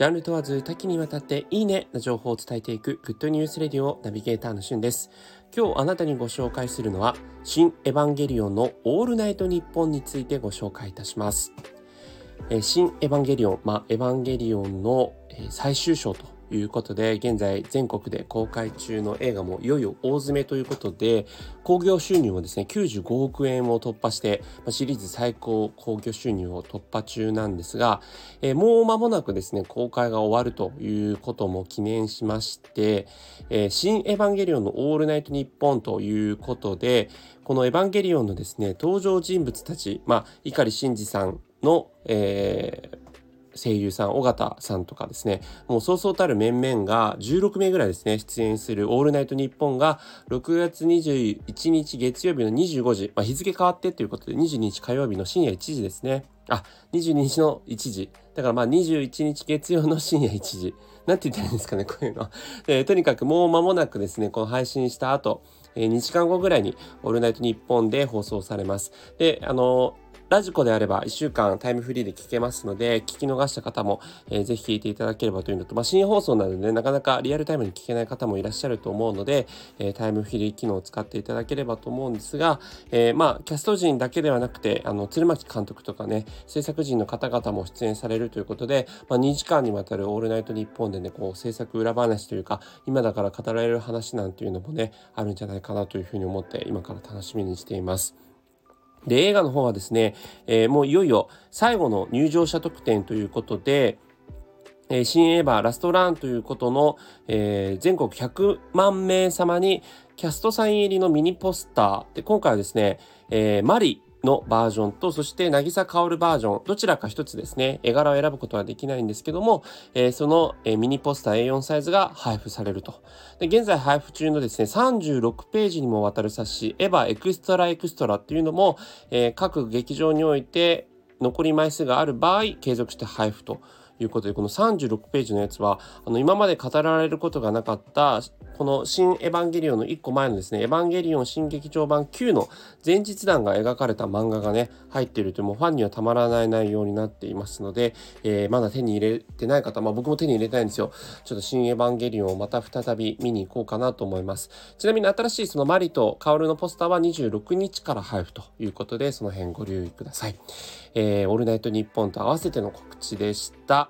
ジャンル問わず多岐にわたっていいねな情報を伝えていくグッドニュースレディオナビゲーターのしゅんです。今日あなたにご紹介するのは新エヴァンゲリオンのオールナイトニッポンについてご紹介いたします。新エヴァンゲリオン、まあ、エヴァンゲリオンの最終章ということで、現在全国で公開中の映画もいよいよ大詰めということで、興行収入もですね、95億円を突破して、シリーズ最高興行収入を突破中なんですが、えー、もう間もなくですね、公開が終わるということも記念しまして、えー、新エヴァンゲリオンのオールナイトニッポンということで、このエヴァンゲリオンのですね、登場人物たち、まあ、碇シンジさんの、えー、声優さん、尾形さんとかですね、もうそうそうたる面々が16名ぐらいですね、出演するオールナイトニッポンが6月21日月曜日の25時、まあ、日付変わってということで22日火曜日の深夜1時ですね。あ、22日の1時。だからまあ21日月曜の深夜1時。なんて言ったらいいんですかね、こういうの。えー、とにかくもう間もなくですね、この配信した後、えー、2時間後ぐらいにオールナイトニッポンで放送されます。で、あのラジコであれば1週間タイムフリーで聞けますので、聞き逃した方も、えー、ぜひ聞いていただければというのと、まあ、深夜放送なので、ね、なかなかリアルタイムに聞けない方もいらっしゃると思うので、えー、タイムフリー機能を使っていただければと思うんですが、えー、まあ、キャスト陣だけではなくて、あの、鶴巻監督とかね、制作陣の方々も出演されるということで、まあ、2時間にわたるオールナイトニッポンでね、こう、制作裏話というか、今だから語られる話なんていうのもね、あるんじゃないかなというふうに思って、今から楽しみにしています。で、映画の方はですね、えー、もういよいよ最後の入場者特典ということで、えー、新エヴァラストランということの、えー、全国100万名様にキャストサイン入りのミニポスターで今回はですね、えー、マリのバージョンと、そして渚薫バージョン、どちらか一つですね、絵柄を選ぶことはできないんですけども、えー、その、えー、ミニポスター A4 サイズが配布されると。で、現在配布中のですね、36ページにもわたる冊子、エヴァエクストラエクストラっていうのも、えー、各劇場において残り枚数がある場合、継続して配布とということで、この36ページのやつは、あの、今まで語られることがなかった、この新エヴァンゲリオンの1個前のですね、エヴァンゲリオン新劇場版9の前日談が描かれた漫画がね、入っているというもうファンにはたまらない内容になっていますので、えー、まだ手に入れてない方、まあ僕も手に入れたいんですよ。ちょっと新エヴァンゲリオンをまた再び見に行こうかなと思います。ちなみに新しいそのマリとカオルのポスターは26日から配布ということで、その辺ご留意ください。えー、オールナイトニッポンと合わせての告知でした。